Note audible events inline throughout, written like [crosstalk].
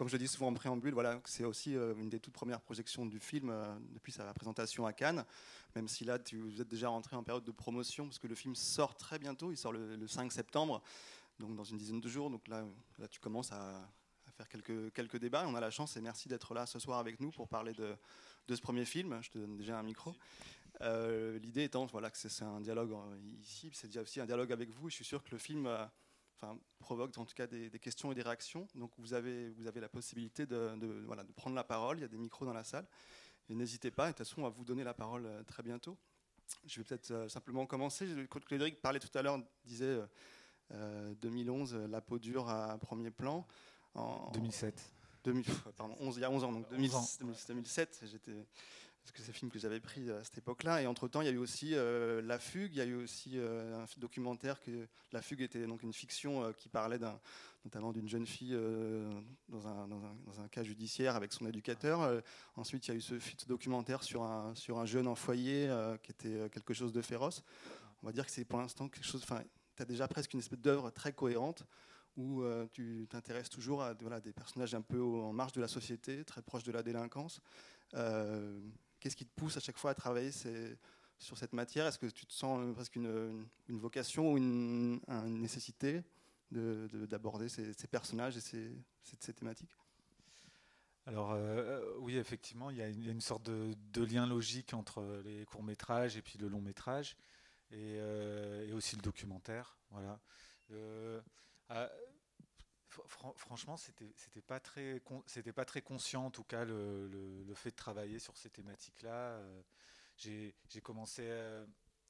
Comme je dis souvent en préambule, voilà, c'est aussi euh, une des toutes premières projections du film euh, depuis sa présentation à Cannes. Même si là, vous êtes déjà rentré en période de promotion, parce que le film sort très bientôt, il sort le, 5 septembre, donc dans une dizaine de jours. Donc là, là tu commences à, faire quelques, quelques débats. On a la chance et merci d'être là ce soir avec nous pour parler de, ce premier film. Je te donne déjà un micro. Euh, l'idée étant voilà, que c'est un dialogue ici, c'est aussi un dialogue avec vous. Je suis sûr que le film enfin, provoque en tout cas des, questions et des réactions. Donc vous avez, vous avez la possibilité de, voilà, de prendre la parole, il y a des micros dans la salle. Et n'hésitez pas, et de toute façon on va vous donner la parole euh, très bientôt. Je vais peut-être euh, simplement commencer. Clédric parlait tout à l'heure, disait 2011, euh, la peau dure à premier plan. En, 2007. 2000, pardon, 11, il y a 11 ans, donc 2007, j'étais parce que c'est un film que j'avais pris à cette époque-là. Et entre-temps, il y a eu aussi euh, La Fugue, il y a eu aussi euh, un documentaire que La Fugue était donc une fiction euh, qui parlait notamment d'une jeune fille dans un, dans, un, dans, un, cas judiciaire avec son éducateur. ensuite, il y a eu ce, documentaire sur un, sur un jeune en foyer qui était quelque chose de féroce. On va dire que c'est pour l'instant quelque chose. Enfin, tu as déjà presque une espèce d'œuvre très cohérente où tu t'intéresses toujours à voilà, des personnages un peu en marge de la société, très proches de la délinquance. Qu'est-ce qui te pousse à chaque fois à travailler sur cette matière? Est-ce que tu te sens euh, presque une, vocation ou une, nécessité d'aborder ces, personnages et ces, thématiques? Alors euh, oui, effectivement, il y, a une, sorte de, lien logique entre les courts métrages et puis le long métrage, et, euh, aussi le documentaire. Voilà. Franchement, c'était pas très c'était pas très conscient en tout cas le, le, fait de travailler sur ces thématiques-là. Euh, j'ai commencé, euh,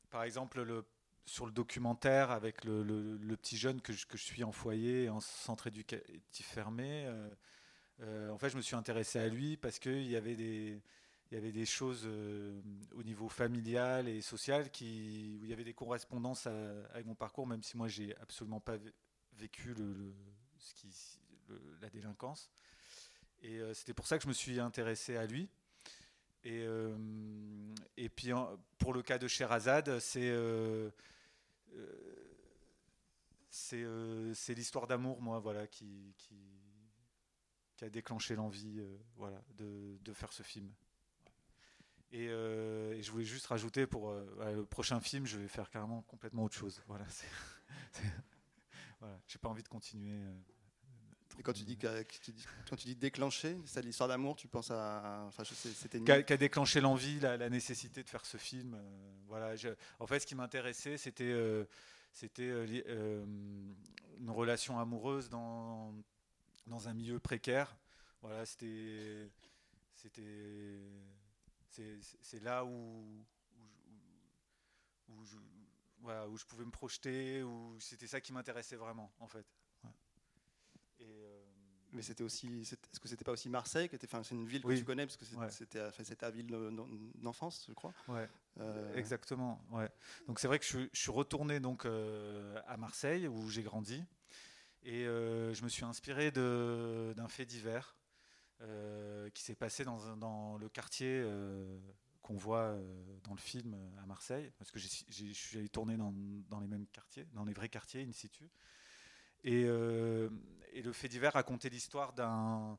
par exemple, le, sur le documentaire avec le, le petit jeune que je, que je, suis en foyer, en centre éducatif fermé. Euh, en fait, je me suis intéressé à lui parce qu'il y avait des il y avait des choses au niveau familial et social qui, où il y avait des correspondances avec mon parcours, même si moi j'ai absolument pas vécu le, ce qui, la délinquance. Et euh, c'était pour ça que je me suis intéressé à lui. Et, euh, et puis pour le cas de Sherazade, c'est euh, c'est l'histoire d'amour, moi, voilà, qui, qui, qui, a déclenché l'envie voilà, de, de, faire ce film. Et, et, je voulais juste rajouter pour le prochain film, je vais faire carrément complètement autre chose. Voilà, [laughs] voilà, j'ai pas envie de continuer. Euh, et quand tu dis, quand tu dis déclencher, c'est l'histoire d'amour, tu penses à. Enfin, c'était. Qui a, déclenché l'envie, la, nécessité de faire ce film. Euh, voilà. en fait, ce qui m'intéressait, c'était euh, c'était une relation amoureuse dans dans un milieu précaire. Voilà, c'était c'était c'est là où où, je, voilà, où je pouvais me projeter, où c'était ça qui m'intéressait vraiment, en fait. Euh, mais c'était aussi, est-ce que c'était pas aussi Marseille, qui était, enfin, c'est une ville que tu connais parce que c'était, ouais. ta ville d'enfance, je crois. Ouais. Euh, exactement. Ouais. Donc c'est vrai que je, suis retourné donc euh, à Marseille où j'ai grandi et je me suis inspiré d'un fait divers qui s'est passé dans, dans, le quartier qu'on voit dans le film à Marseille, parce que je suis allé tourner dans, dans, les mêmes quartiers, dans les vrais quartiers in situ. Et, et le fait divers racontait l'histoire d'un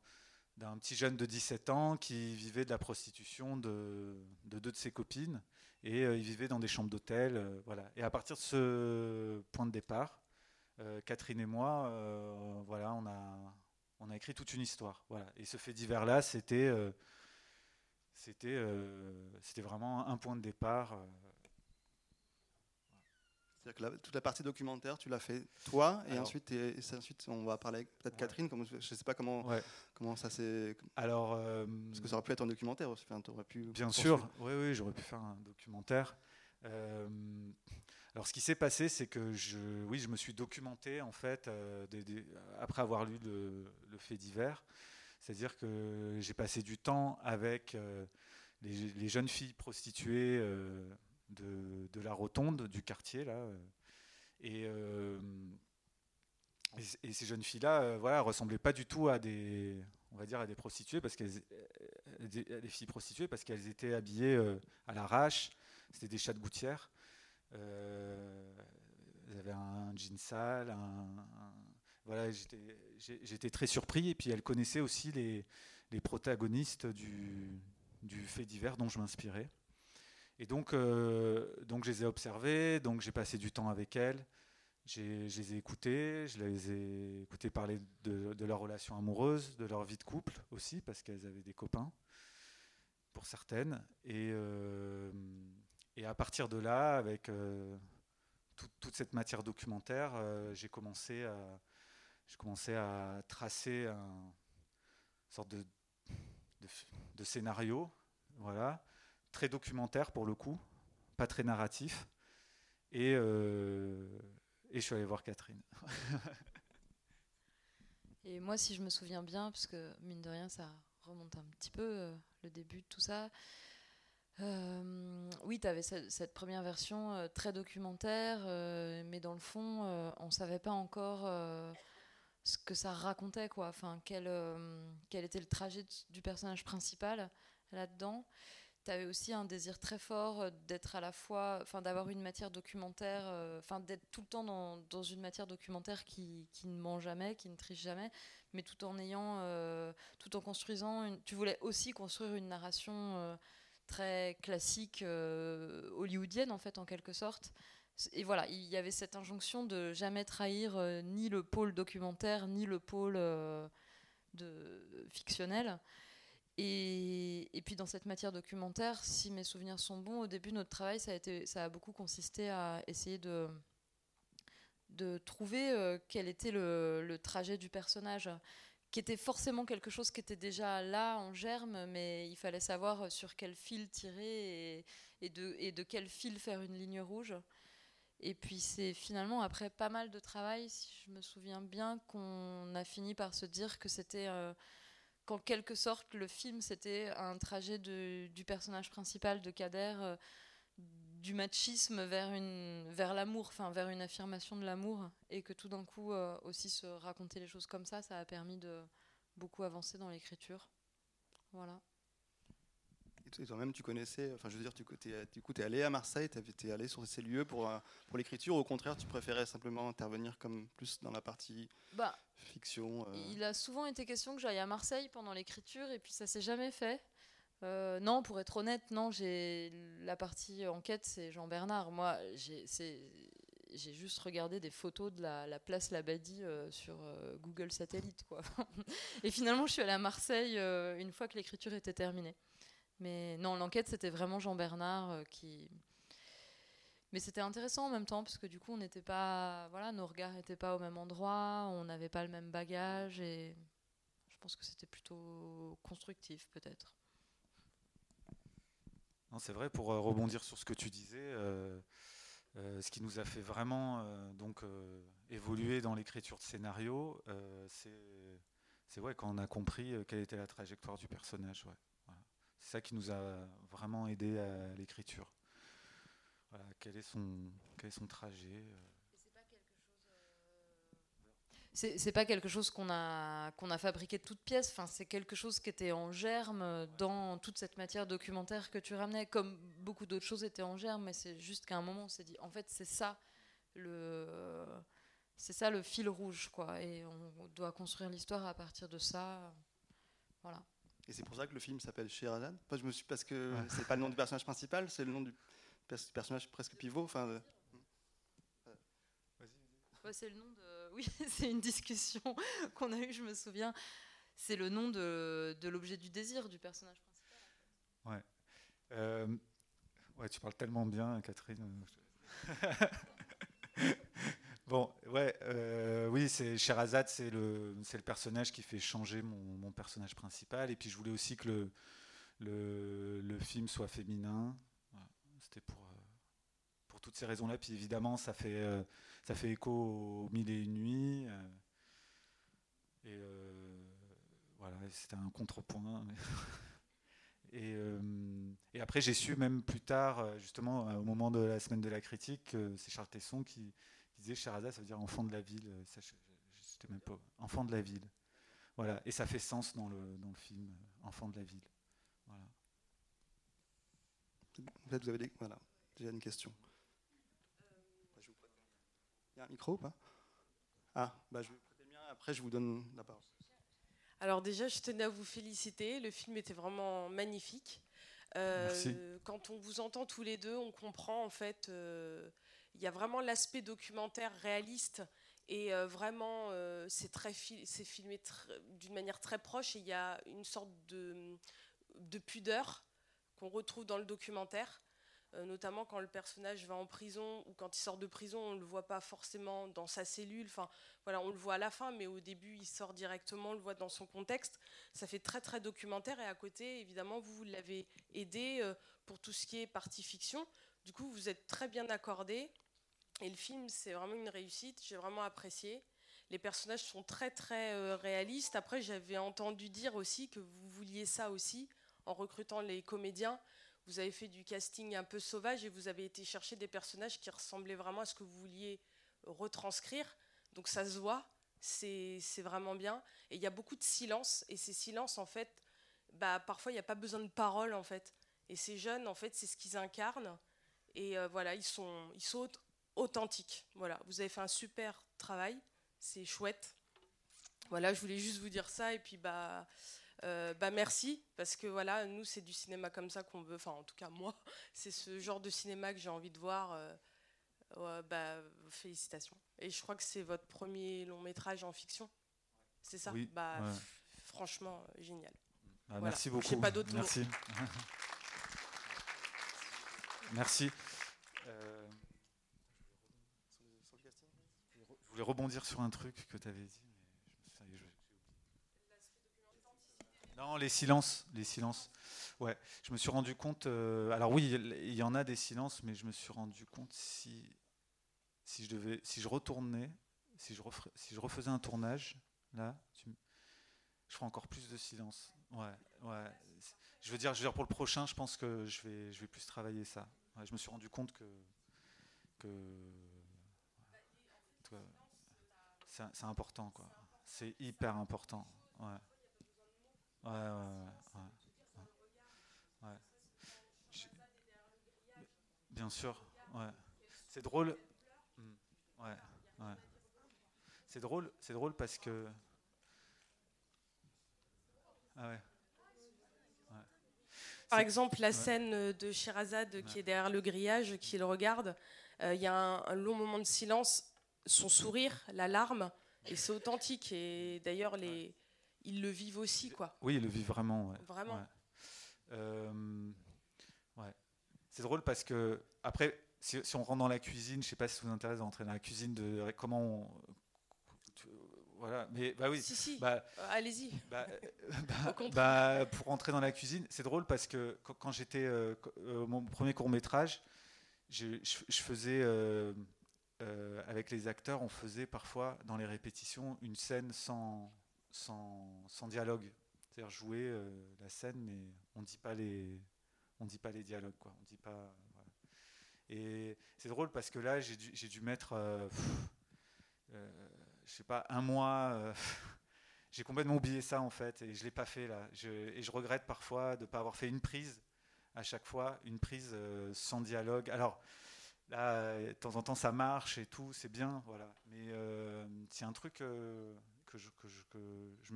petit jeune de 17 ans qui vivait de la prostitution de, de deux de ses copines. Et il vivait dans des chambres d'hôtel voilà. Et à partir de ce point de départ Catherine et moi voilà on a on a écrit toute une histoire voilà. Et ce fait divers là c'était c'était euh, c'était vraiment un point de départ. Euh. C'est-à-dire que toute la partie documentaire, tu l'as fait toi, et ensuite, et, ensuite, on va parler avec peut-être Catherine. Comme, je ne sais pas comment, comment ça s'est. Alors, euh, parce que ça aurait pu être un documentaire aussi. Enfin, aurais pu. Bien sûr, oui, oui, j'aurais pu faire un documentaire. alors, ce qui s'est passé, c'est que je, oui, je me suis documenté en fait après avoir lu le, le fait divers. C'est-à-dire que j'ai passé du temps avec euh, les, jeunes filles prostituées euh, de, la rotonde du quartier là, euh, et, ces jeunes filles-là, voilà, ressemblaient pas du tout à des, on va dire, à des prostituées parce qu'elles, des, filles prostituées parce qu'elles étaient habillées à l'arrache. C'était des chats de gouttière. elles avaient un jean sale, voilà, j'étais très surpris. Et puis elle connaissait aussi les, protagonistes du, fait divers dont je m'inspirais. Et donc, euh, donc je les ai observés, donc j'ai passé du temps avec elles. Je les ai écoutées, je les ai écoutées parler de, leur relation amoureuse, de leur vie de couple aussi, parce qu'elles avaient des copains, pour certaines. Et, euh, à partir de là, avec euh, toute cette matière documentaire, j'ai commencé à, j'ai commencé à tracer un une sorte de, scénario, voilà, très documentaire pour le coup, pas très narratif. Et, euh, je suis allé voir Catherine. [laughs] et moi, si je me souviens bien, parce que mine de rien, ça remonte un petit peu, euh, le début de tout ça. Euh, oui, tu avais cette, première version très documentaire, mais dans le fond, on ne savait pas encore ce que ça racontait, quoi. Enfin, quel, euh, quel était le trajet du personnage principal là-dedans. Tu avais aussi un désir très fort euh, d'être à la fois, enfin, d'avoir une matière documentaire, euh, enfin, d'être tout le temps dans, dans, une matière documentaire qui, qui, ne ment jamais, qui ne triche jamais, mais tout en ayant, tout en construisant, tu voulais aussi construire une narration très classique hollywoodienne, en fait, en quelque sorte et voilà, il y avait cette injonction de jamais trahir euh, ni le pôle documentaire, ni le pôle euh, de, fictionnel. Et, et, puis dans cette matière documentaire, si mes souvenirs sont bons, au début notre travail, ça a, été, ça a beaucoup consisté à essayer de, de trouver euh, quel était le, trajet du personnage, qui était forcément quelque chose qui était déjà là en germe, mais il fallait savoir sur quel fil tirer et, de, quel fil faire une ligne rouge. Et puis c'est finalement après pas mal de travail, si je me souviens bien, qu'on a fini par se dire que c'était euh, qu'en quelque sorte le film c'était un trajet du personnage principal de Kader, euh, du machisme vers, une, vers l'amour, enfin vers une affirmation de l'amour, et que tout d'un coup euh, aussi se raconter les choses comme ça, ça a permis de beaucoup avancer dans l'écriture. Voilà. Et toi-même, tu connaissais, enfin, je veux dire, tu es, du coup, es allé à Marseille, tu es allé sur ces lieux pour, euh, pour l'écriture, au contraire, tu préférais simplement intervenir comme plus dans la partie bah, fiction euh? Il a souvent été question que j'aille à Marseille pendant l'écriture, et puis ça s'est jamais fait. Euh, non, pour être honnête, non, j'ai la partie enquête, c'est Jean Bernard. Moi, j'ai juste regardé des photos de la, la place Labadie sur Google Satellite. Quoi. [laughs] et finalement, je suis allée à Marseille une fois que l'écriture était terminée. Mais non, l'enquête, c'était vraiment Jean Bernard euh, qui. Mais c'était intéressant en même temps, parce que du coup, on n'était pas. Voilà, nos regards n'étaient pas au même endroit, on n'avait pas le même bagage, et je pense que c'était plutôt constructif, peut-être. C'est vrai, pour euh, rebondir sur ce que tu disais, euh, ce qui nous a fait vraiment donc, évoluer dans l'écriture de scénario, c'est ouais, quand on a compris quelle était la trajectoire du personnage. C'est ça qui nous a vraiment aidé à l'écriture. quel, est son, trajet euh. C'est pas quelque chose qu'on a qu'on a fabriqué de toutes pièces. Enfin, c'est quelque chose qui était en germe dans toute cette matière documentaire que tu ramenais, comme beaucoup d'autres choses étaient en germe. Mais c'est juste qu'à un moment, on s'est dit, en fait, c'est ça le c'est ça le fil rouge, quoi. Et on doit construire l'histoire à partir de ça. Voilà. Et c'est pour ça que le film s'appelle Sherazade. je me suis parce que c'est pas le nom du personnage principal, c'est le nom du personnage presque pivot. Enfin, c'est le nom de. Oui, [laughs] c'est une discussion [laughs] qu'on a eue, je me souviens. C'est le nom de, de l'objet du désir du personnage principal. Ouais. Euh, ouais, tu parles tellement bien, Catherine. [laughs] Bon, ouais, euh, oui, c'est Sherazade, c'est le, c'est le personnage qui fait changer mon, personnage principal. Et puis je voulais aussi que le, le, film soit féminin. C'était pour, euh, pour toutes ces raisons-là. Puis évidemment, ça fait, ça fait écho aux mille et une nuits. et voilà, c'était un contrepoint. [laughs] Et, et, après, j'ai su même plus tard, justement, au moment de la semaine de la critique, c'est Charles Tesson qui, disait Sherazade, ça veut dire enfant de la ville. Euh, même pas. Enfant de la ville. Voilà. Et ça fait sens dans le, dans le film, euh, Enfant de la ville. Voilà. vous avez des, voilà, déjà une question. Il y a un micro ou pas? Ah, bah, je vais prêter le mien Après, je vous donne la parole. Alors déjà, je tenais à vous féliciter. Le film était vraiment magnifique. Euh, quand on vous entend tous les deux, on comprend en fait. Euh, il y a vraiment l'aspect documentaire réaliste et euh, vraiment c'est très c'est filmé d'une manière très proche et il y a une sorte de, de pudeur qu'on retrouve dans le documentaire. Euh, notamment quand le personnage va en prison ou quand il sort de prison, on ne le voit pas forcément dans sa cellule. Enfin, voilà, on le voit à la fin, mais au début, il sort directement, on le voit dans son contexte. Ça fait très très documentaire et à côté, évidemment, vous, vous l'avez aidé euh, pour tout ce qui est partie fiction. Du coup, vous êtes très bien accordé et le film, c'est vraiment une réussite. J'ai vraiment apprécié. Les personnages sont très très euh, réalistes. Après, j'avais entendu dire aussi que vous vouliez ça aussi en recrutant les comédiens vous avez fait du casting un peu sauvage et vous avez été chercher des personnages qui ressemblaient vraiment à ce que vous vouliez retranscrire. Donc ça se voit, c'est vraiment bien. Et il y a beaucoup de silence. Et ces silences, en fait, bah, parfois, il n'y a pas besoin de paroles, en fait. Et ces jeunes, en fait, c'est ce qu'ils incarnent. Et euh, voilà, ils sont, ils sont authentiques. Voilà, vous avez fait un super travail. C'est chouette. Voilà, je voulais juste vous dire ça. Et puis, bah, euh, bah merci parce que voilà nous c'est du cinéma comme ça qu'on veut enfin en tout cas [laughs] moi c'est ce genre de cinéma que j'ai envie de voir euh, bah, félicitations. Et je crois que c'est votre premier long métrage en fiction c'est ça? Oui, bah franchement génial. Bah, merci beaucoup. pas d'autres merci. [laughs] Merci. Euh, je voulais rebondir sur un truc que tu avais dit Les silences, les silences. Ouais, je me suis rendu compte. Euh, alors oui, il y en a des silences, mais je me suis rendu compte si je devais, si je retournais, si je refaisais un tournage, là, je ferais encore plus de silence. Ouais, ouais. Je veux dire, je veux dire pour le prochain, je pense que je vais, je vais plus travailler ça. je me suis rendu compte que que c'est important, quoi. C'est hyper important. Ouais. Ouais, ouais, ouais. ouais. Bien sûr, ouais. C'est drôle. Hmm. Ouais, ouais. C'est drôle, c'est drôle parce que. Ah ouais. Par exemple, la scène de Sherazade qui est derrière le grillage, qui le regarde, euh, il y a un, long moment de silence, son sourire, la larme, et c'est authentique. Et d'ailleurs, les, ils le vivent aussi, quoi. Oui, ils le vivent vraiment. Vraiment. Euh, ouais. C'est drôle parce que, après, si, on rentre dans la cuisine, je sais pas si ça vous intéresse d'entrer dans la cuisine, de comment on. Voilà, mais bah oui. Si, si. Bah, euh, Allez-y. Bah, [laughs] bah, bah, pour rentrer dans la cuisine, c'est drôle parce que quand, j'étais euh, mon premier court métrage, je, je, faisais avec les acteurs, on faisait parfois dans les répétitions une scène sans sans, dialogue. C'est-à-dire jouer euh, la scène, mais on dit dit pas les dialogues, quoi. On dit pas. Et c'est drôle parce que là, j'ai dû, dû, mettre, euh, euh, je sais pas, un mois. [laughs] j'ai complètement oublié ça en fait, et je l'ai pas fait là. et je regrette parfois de ne pas avoir fait une prise à chaque fois, une prise sans dialogue. Alors là, de temps en temps, ça marche et tout, c'est bien, voilà. Mais c'est un truc que je, que je,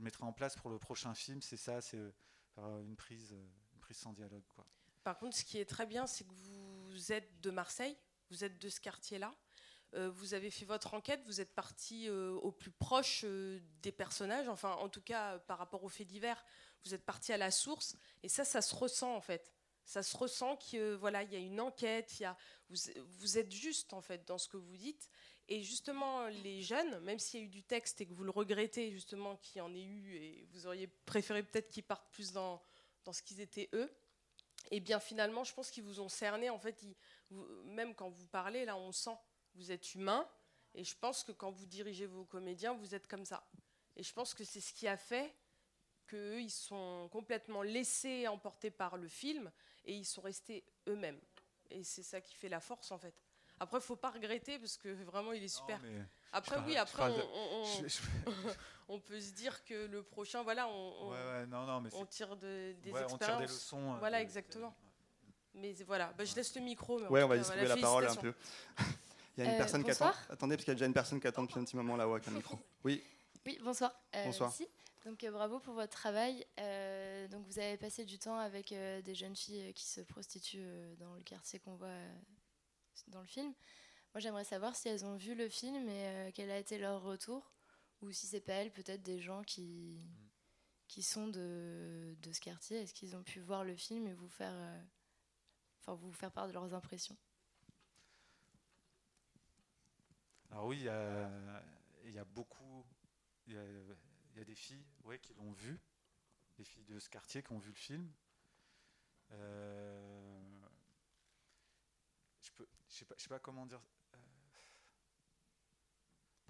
mettrai en place pour le prochain film, c'est ça, c'est euh, une prise, euh, une prise sans dialogue. Quoi. Par contre, ce qui est très bien, c'est que vous êtes de Marseille, vous êtes de ce quartier-là. Euh, vous avez fait votre enquête, vous êtes parti au plus proche des personnages, enfin en tout cas par rapport aux faits divers, vous êtes parti à la source, et ça, ça se ressent en fait. Ça se ressent qu'il voilà, y a une enquête, y a, vous, vous, êtes juste en fait dans ce que vous dites, et justement, les jeunes, même s'il y a eu du texte et que vous le regrettez, justement, qu'il y en ait eu, et vous auriez préféré peut-être qu'ils partent plus dans, ce qu'ils étaient eux, et eh bien finalement, je pense qu'ils vous ont cerné. En fait, même quand vous parlez, là, on sent, vous êtes humain, et je pense que quand vous dirigez vos comédiens, vous êtes comme ça. Et je pense que c'est ce qui a fait qu'eux, ils sont complètement laissés emporter par le film, et ils sont restés eux-mêmes. Et c'est ça qui fait la force, en fait. Après, faut pas regretter parce que vraiment, il est super. après, oui, après, [laughs] on, peut se dire que le prochain, voilà, on, on tire des expériences. des leçons. Euh, voilà, exactement. Mais voilà, bah, je laisse le micro. ouais, on va distribuer la, parole un peu. [laughs] il y a une euh, personne qui attend. Attendez, parce qu'il y a déjà une personne qui attend depuis un petit moment là-haut avec un micro. [laughs] Oui. Oui, bonsoir. bonsoir. Donc bravo pour votre travail. donc vous avez passé du temps avec des jeunes filles qui se prostituent dans le quartier qu'on voit dans le film. Moi j'aimerais savoir si elles ont vu le film et quel a été leur retour, ou si c'est pas elles, peut-être des gens qui, qui sont de, de ce quartier. Est-ce qu'ils ont pu voir le film et vous faire, enfin, vous faire part de leurs impressions? Alors oui, il y a, beaucoup, il y a, il y a des filles ouais, qui l'ont vu, des filles de ce quartier qui ont vu le film. Euh, je ne sais, sais, pas comment dire.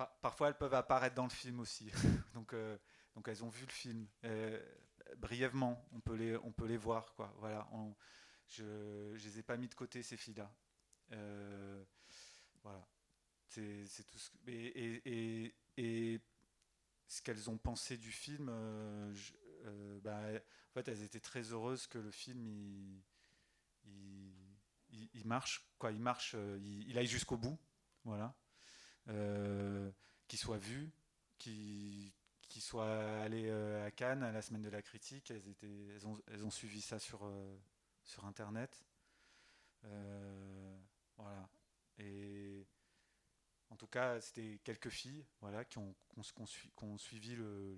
Euh, parfois, elles peuvent apparaître dans le film aussi. [laughs] donc, euh, donc, elles ont vu le film. brièvement, on peut les, on peut les voir. Quoi. Voilà, je ne les ai pas mis de côté, ces filles-là. voilà. C'est tout et, et ce qu'elles ont pensé du film, euh, euh, bah, en fait, elles étaient très heureuses que le film il, il, marche, quoi, il marche, euh, il, aille jusqu'au bout, voilà, qu'il soit vu, qu'il soit allé à Cannes à la semaine de la critique, elles, étaient, elles, ont, elles ont suivi ça sur, sur Internet, voilà, et en tout cas, c'était quelques filles voilà, qui ont, suivi le,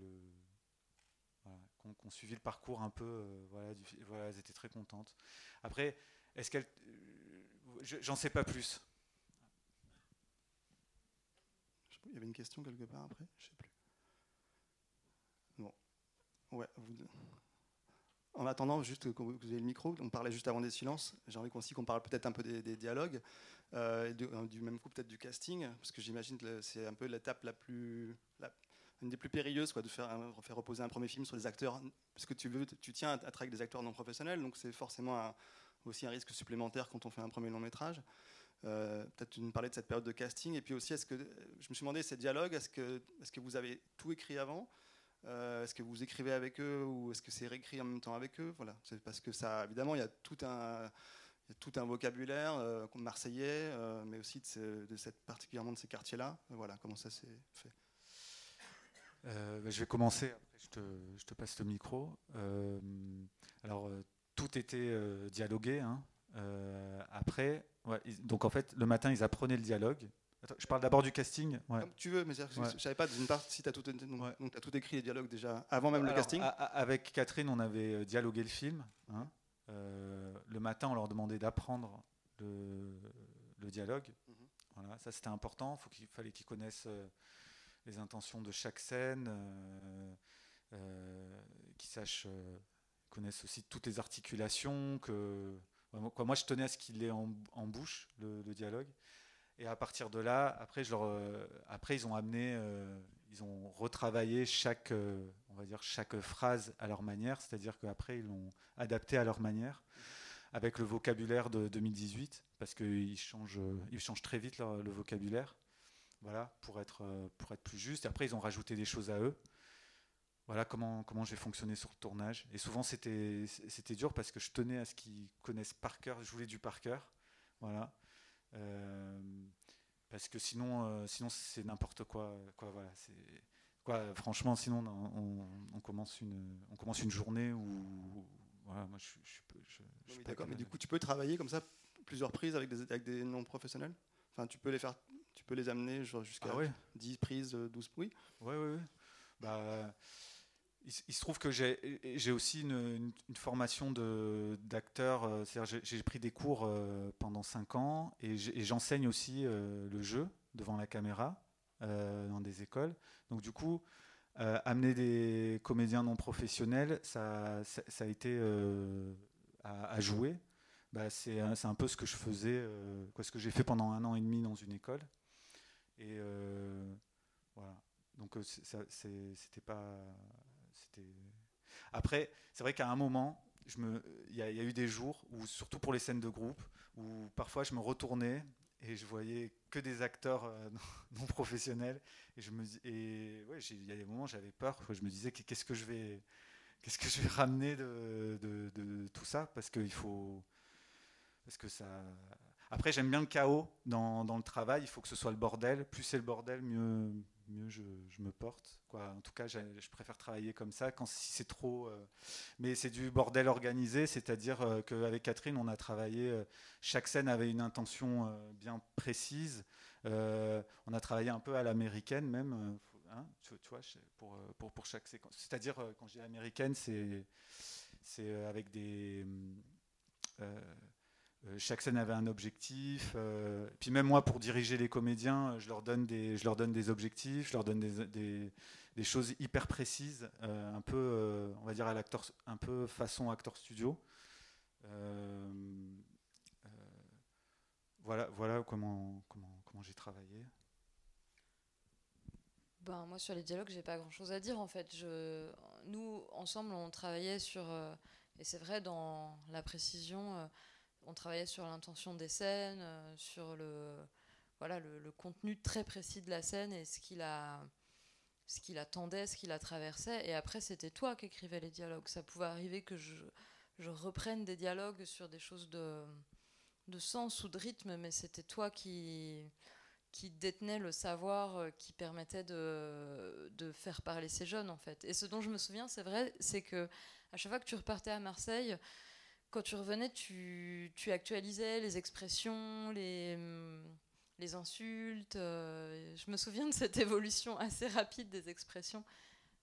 suivi le parcours un peu. Euh, voilà, voilà, elles étaient très contentes. Après, est-ce qu'elles. Euh, j'en sais pas plus. Il y avait une question quelque part après Je sais plus. Bon. Ouais, En attendant, juste que vous ayez le micro, on parlait juste avant des silences. J'ai envie aussi qu'on parle peut-être un peu des dialogues. Euh, euh, du même coup peut-être du casting, parce que j'imagine que c'est un peu l'étape la plus, une des plus périlleuses, quoi, de faire, reposer un premier film sur des acteurs, parce que tu veux, tu tiens à, avec des acteurs non professionnels, donc c'est forcément aussi un risque supplémentaire quand on fait un premier long métrage. Euh, peut-être nous parlais de cette période de casting, et puis aussi, est-ce que je me suis demandé ces dialogues, est-ce que, vous avez tout écrit avant? Est-ce que vous écrivez avec eux ou est-ce que c'est réécrit en même temps avec eux? Voilà, c'est parce que ça, évidemment, il y a tout un vocabulaire euh, marseillais, euh, mais aussi de, cette, particulièrement de ces quartiers-là. Voilà, comment ça s'est fait? Euh, ben, Je vais commencer, après je te, je te passe le micro. alors, tout était dialogué. Hein. après, donc en fait, le matin, ils apprenaient le dialogue. je parle d'abord du casting. Comme tu veux, mais je ne savais pas d'une part si tu as, as, tout écrit les dialogues déjà avant même le casting. avec Catherine, on avait dialogué le film. Hein. Euh, le matin, on leur demandait d'apprendre le, dialogue. Mhm. Voilà, ça c'était important. Faut il fallait qu'ils connaissent euh, les intentions de chaque scène, euh, qu'ils sachent, connaissent aussi toutes les articulations. Que, moi, je tenais à ce qu'il ait en, bouche le, dialogue. Et à partir de là, après, je leur, après ils ont amené, ils ont retravaillé chaque, va dire, chaque phrase à leur manière, c'est-à-dire qu'après, ils l'ont adapté à leur manière, avec le vocabulaire de 2018, parce qu'ils changent, ils changent très vite le vocabulaire, voilà, pour être, pour être plus juste. Et après, ils ont rajouté des choses à eux. Voilà comment, comment j'ai fonctionné sur le tournage. Et souvent, c'était dur parce que je tenais à ce qu'ils connaissent par cœur, je voulais du par cœur. Voilà. Euh, parce que sinon, euh, sinon c'est n'importe quoi. quoi voilà, c'est Quoi, franchement, sinon, on, commence une, on commence une journée où. Voilà, moi, je, je, je, D'accord, mais du coup, tu peux travailler comme ça, plusieurs prises avec des, avec des non-professionnels Enfin, tu peux les faire, tu peux les amener jusqu'à 10 ah prises, 12 oui Oui, oui, oui. Bah, il, se trouve que j'ai aussi une, formation d'acteur, euh, j'ai pris des cours euh, pendant 5 ans et j'enseigne aussi euh, le jeu devant la caméra. Dans des écoles. Donc du coup, amener des comédiens non professionnels, ça, a été à, jouer. Bah, c'est un, peu ce que je faisais, ce que j'ai fait pendant un an et demi dans une école. Et voilà. Donc c'était pas. Après, c'est vrai qu'à un moment, il y, a eu des jours où, surtout pour les scènes de groupe, où parfois je me retournais et je voyais que des acteurs euh, [laughs] non, professionnels. Et il y a des moments j'avais peur je me disais qu'est-ce que je vais qu'est-ce que je vais ramener de, tout ça? Parce qu'il faut parce que ça après j'aime bien le chaos dans, le travail. Il faut que ce soit le bordel. Plus c'est le bordel mieux mieux je, me porte. En tout cas, je préfère travailler comme ça quand si c'est trop. Euh, mais c'est du bordel organisé, c'est-à-dire euh, qu'avec Catherine, on a travaillé. Euh, chaque scène avait une intention bien précise. on a travaillé un peu à l'américaine même. Hein, tu, vois, pour, pour, pour chaque séquence. C'est-à-dire, quand je dis américaine, c'est avec des. Euh, chaque scène avait un objectif. Euh, puis même moi, pour diriger les comédiens, je leur donne des, je leur donne des objectifs, je leur donne des, des, choses hyper précises, euh, un peu, on va dire à l'acteur, un peu façon acteur studio. voilà, voilà comment, comment, comment j'ai travaillé. Ben, moi, sur les dialogues, j'ai pas grand chose à dire en fait. Je, nous, ensemble, on travaillait sur. et c'est vrai, dans la précision on travaillait sur l'intention des scènes, euh, sur le, voilà, le, contenu très précis de la scène et ce qu'il a ce qu'il attendait, ce qu'il a traversé. Et après, c'était toi qui écrivais les dialogues. Ça pouvait arriver que je, reprenne des dialogues sur des choses de, de sens ou de rythme, mais c'était toi qui, qui détenait le savoir euh, qui permettait de, de, faire parler ces jeunes, en fait. Et ce dont je me souviens, c'est vrai, c'est que à chaque fois que tu repartais à Marseille, quand tu revenais, tu, actualisais les expressions, les, les insultes. Euh, je me souviens de cette [laughs] évolution assez rapide des expressions.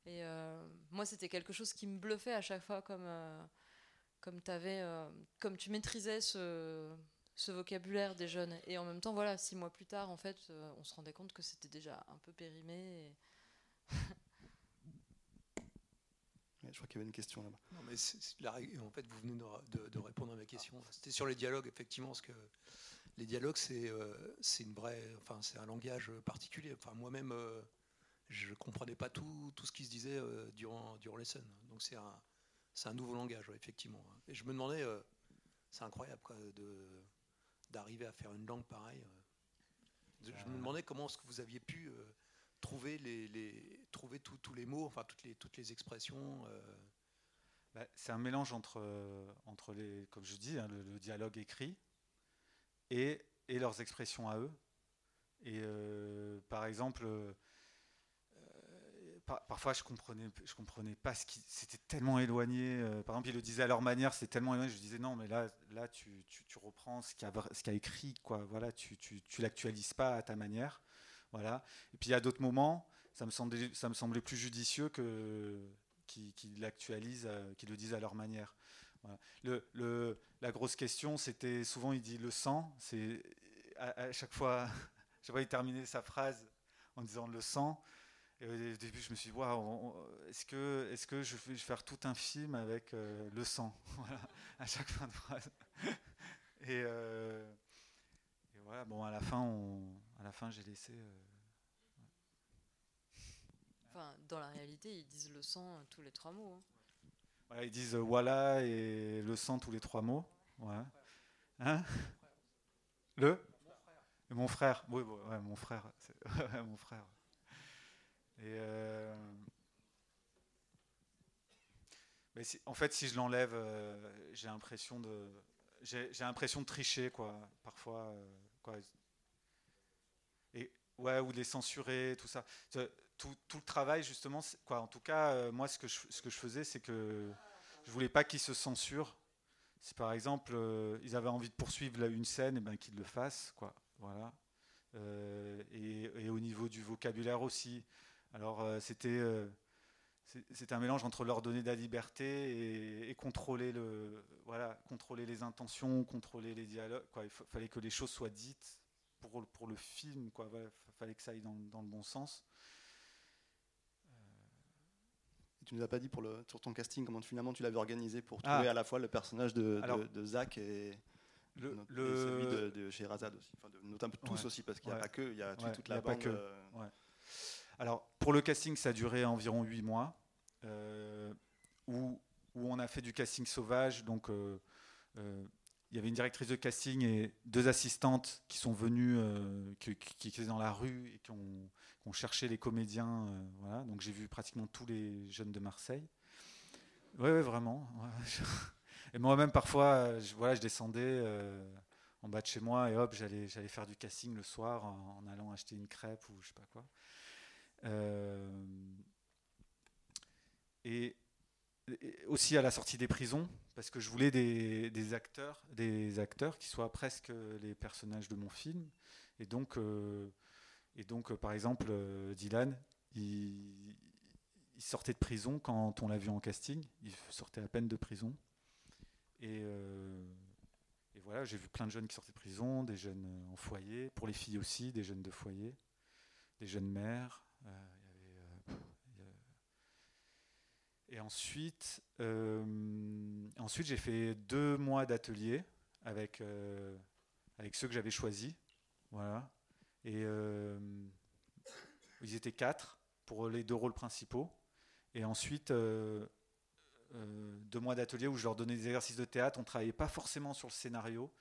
Et euh, moi, c'était quelque chose qui me bluffait à chaque fois, comme, euh, comme, tu maîtrisais ce, ce, vocabulaire des jeunes. Et en même temps, voilà, six mois plus tard, en fait, on se rendait compte que c'était déjà un peu périmé. [laughs] je crois qu'il y avait une question là-bas. Non, mais en fait, vous venez de, répondre à ma question. C'était sur les dialogues, effectivement, parce que les dialogues, c'est euh, une vraie, enfin, c'est un langage particulier. Enfin, moi-même, euh, je comprenais pas tout, tout, ce qui se disait euh, durant, durant les scènes. Donc c'est un, un nouveau langage, effectivement. Et je me demandais, c'est incroyable quoi, de d'arriver à faire une langue pareille. Je me demandais comment est-ce que vous aviez pu trouver, les, trouver tous les mots, enfin toutes les, toutes les expressions euh. bah, C'est un mélange entre, entre les, comme je dis, hein, le, dialogue écrit et, et, leurs expressions à eux. Et euh, par exemple, euh, parfois je comprenais, je comprenais pas ce qui, c'était tellement éloigné. par exemple, ils le disaient à leur manière, c'est tellement éloigné. Je disais non, mais là, là, tu, tu, reprends ce qu'il a, a, écrit, quoi. Voilà, tu, tu, tu l'actualises pas à ta manière. Voilà. Et puis il y a d'autres moments, ça me semblait, ça me semblait plus judicieux que qu'ils l'actualisent, euh, qu'ils le disent à leur manière. La grosse question, c'était souvent il dit le sang. À, chaque fois, [laughs] je vois il terminer sa phrase en disant le sang. Et au début, je me suis dit, est-ce que, est que je vais faire tout un film avec euh, le sang? [laughs] À chaque fin de phrase. [laughs] Et, euh, et, voilà, bon, à la fin, on, la fin, j'ai laissé. Euh, enfin, dans la réalité, ils disent le sang tous les trois mots. Hein. ils disent euh, voilà et le sang tous les trois mots. Ouais. Hein? Le? Mon frère. Oui, ouais, mon frère. [laughs] mon frère. Et euh, mais en fait, si je l'enlève, j'ai l'impression de, j'ai l'impression de tricher, quoi. Parfois, quoi. Ouais, ou les censurer, tout ça. Tout, tout le travail, justement. En tout cas, euh, moi, ce que je, faisais, c'est que je voulais pas qu'ils se censurent. Si par exemple, euh, ils avaient envie de poursuivre une scène, et eh ben qu'ils le fassent, quoi. Voilà. Euh, et, au niveau du vocabulaire aussi. Alors, c'était c'était un mélange entre leur donner de la liberté et, contrôler le voilà contrôler les intentions contrôler les dialogues il fallait que les choses soient dites pour, pour le film, quoi. Il fallait que ça aille dans, dans le bon sens. tu nous as pas dit pour le, sur ton casting comment finalement tu l'avais organisé pour trouver ah. à la fois le personnage de, de, Zach et, le, celui de, chez Razad aussi, enfin notamment tous aussi parce qu'il n'y a pas que, il y a toute la bande. Euh, Alors pour le casting, ça a duré environ 8 mois euh, où, où, on a fait du casting sauvage, donc euh, il y avait une directrice de casting et deux assistantes qui sont venues, euh, qui, étaient dans la rue et qui ont, cherché les comédiens. Euh, voilà. Donc j'ai vu pratiquement tous les jeunes de Marseille. Oui, vraiment. Et moi-même, parfois, je, voilà, je descendais euh, en bas de chez moi et hop, j'allais, faire du casting le soir en, allant acheter une crêpe ou je sais pas quoi. et, aussi à la sortie des prisons, parce que je voulais des, acteurs, des acteurs qui soient presque les personnages de mon film. Et donc, et donc par exemple, Dylan, il, sortait de prison quand on l'a vu en casting. Il sortait à peine de prison. Et, euh, voilà, j'ai vu plein de jeunes qui sortaient de prison, des jeunes euh, en foyer, pour les filles aussi, des jeunes de foyer, des jeunes mères. Euh, et ensuite, ensuite j'ai fait deux mois d'atelier avec, avec ceux que j'avais choisis. Voilà. Et ils étaient quatre pour les deux rôles principaux. Et ensuite, euh, euh, deux mois d'atelier où je leur donnais des exercices de théâtre. On ne travaillait pas forcément sur le scénario,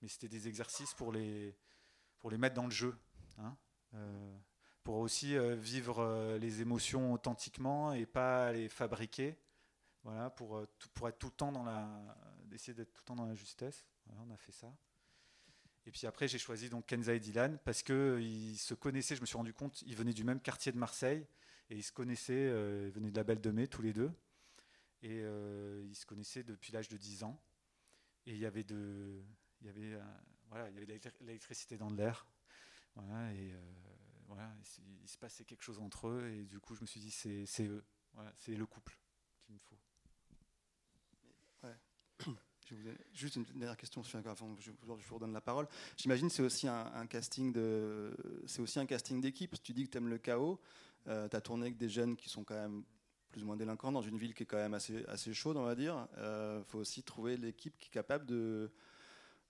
mais c'était des exercices pour les, pour les mettre dans le jeu. Hein. Euh, pour aussi vivre les émotions authentiquement et pas les fabriquer. Voilà, pour, pour être tout le temps dans la. d'essayer d'être tout le temps dans la justesse. on a fait ça. Et puis après, j'ai choisi donc Kenza et Dylan parce qu'ils se connaissaient. Je me suis rendu compte, ils venaient du même quartier de Marseille. Et ils se connaissaient, euh, ils venaient de la Belle de Mai tous les deux. Et euh, ils se connaissaient depuis l'âge de 10 ans. Et il y avait de, il y avait, voilà, il y avait de l'électricité dans l'air. Voilà, euh, il se passait quelque chose entre eux. Et du coup, je me suis dit, c'est eux. C'est le couple qu'il me faut. Juste une dernière question avant que je vous redonne la parole. J'imagine c'est aussi un, un, casting de, c'est aussi un casting d'équipe. Tu dis que tu aimes le chaos. Euh, tu as tourné avec des jeunes qui sont quand même plus ou moins délinquants dans une ville qui est quand même assez, assez chaude, on va dire. Il euh, faut aussi trouver l'équipe qui est capable de,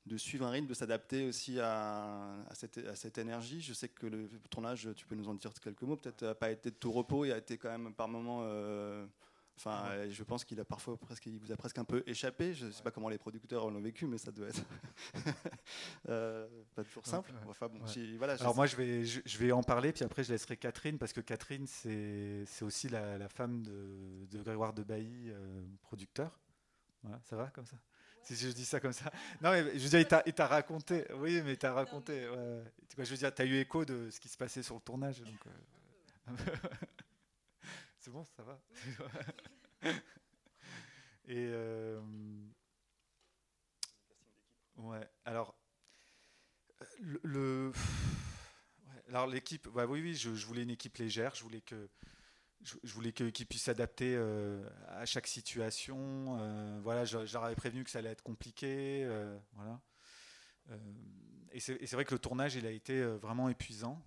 de suivre un rythme, de s'adapter aussi à, à, cette, à, cette, énergie. Je sais que le tournage, tu peux nous en dire quelques mots, peut-être n'a pas été de tout repos, il a été quand même par moments euh, Enfin, je pense qu'il a parfois presque, il vous a presque un peu échappé. Je ne sais pas comment les producteurs l'ont vécu, mais ça doit être [laughs] euh, pas toujours simple. Enfin, bon, voilà, Alors moi, je vais, je, vais en parler, puis après, je laisserai Catherine, parce que Catherine, c'est aussi la, femme de, de, Grégoire de Bailly, euh, producteur. Voilà, ça va comme ça? Si je dis ça comme ça. Non, mais je veux dire, il t'a raconté. Oui, mais il t'a raconté. Ouais. Je veux dire, tu as eu écho de ce qui se passait sur le tournage. Donc, euh, [laughs] C'est bon, ça va. [laughs] Et euh, ouais, alors le, alors l'équipe, bah oui, oui, je, voulais une équipe légère, je voulais que je, voulais que l'équipe puisse s'adapter euh, à chaque situation. Euh, voilà, j'aurais prévenu que ça allait être compliqué, voilà. et c'est vrai que le tournage, il a été vraiment épuisant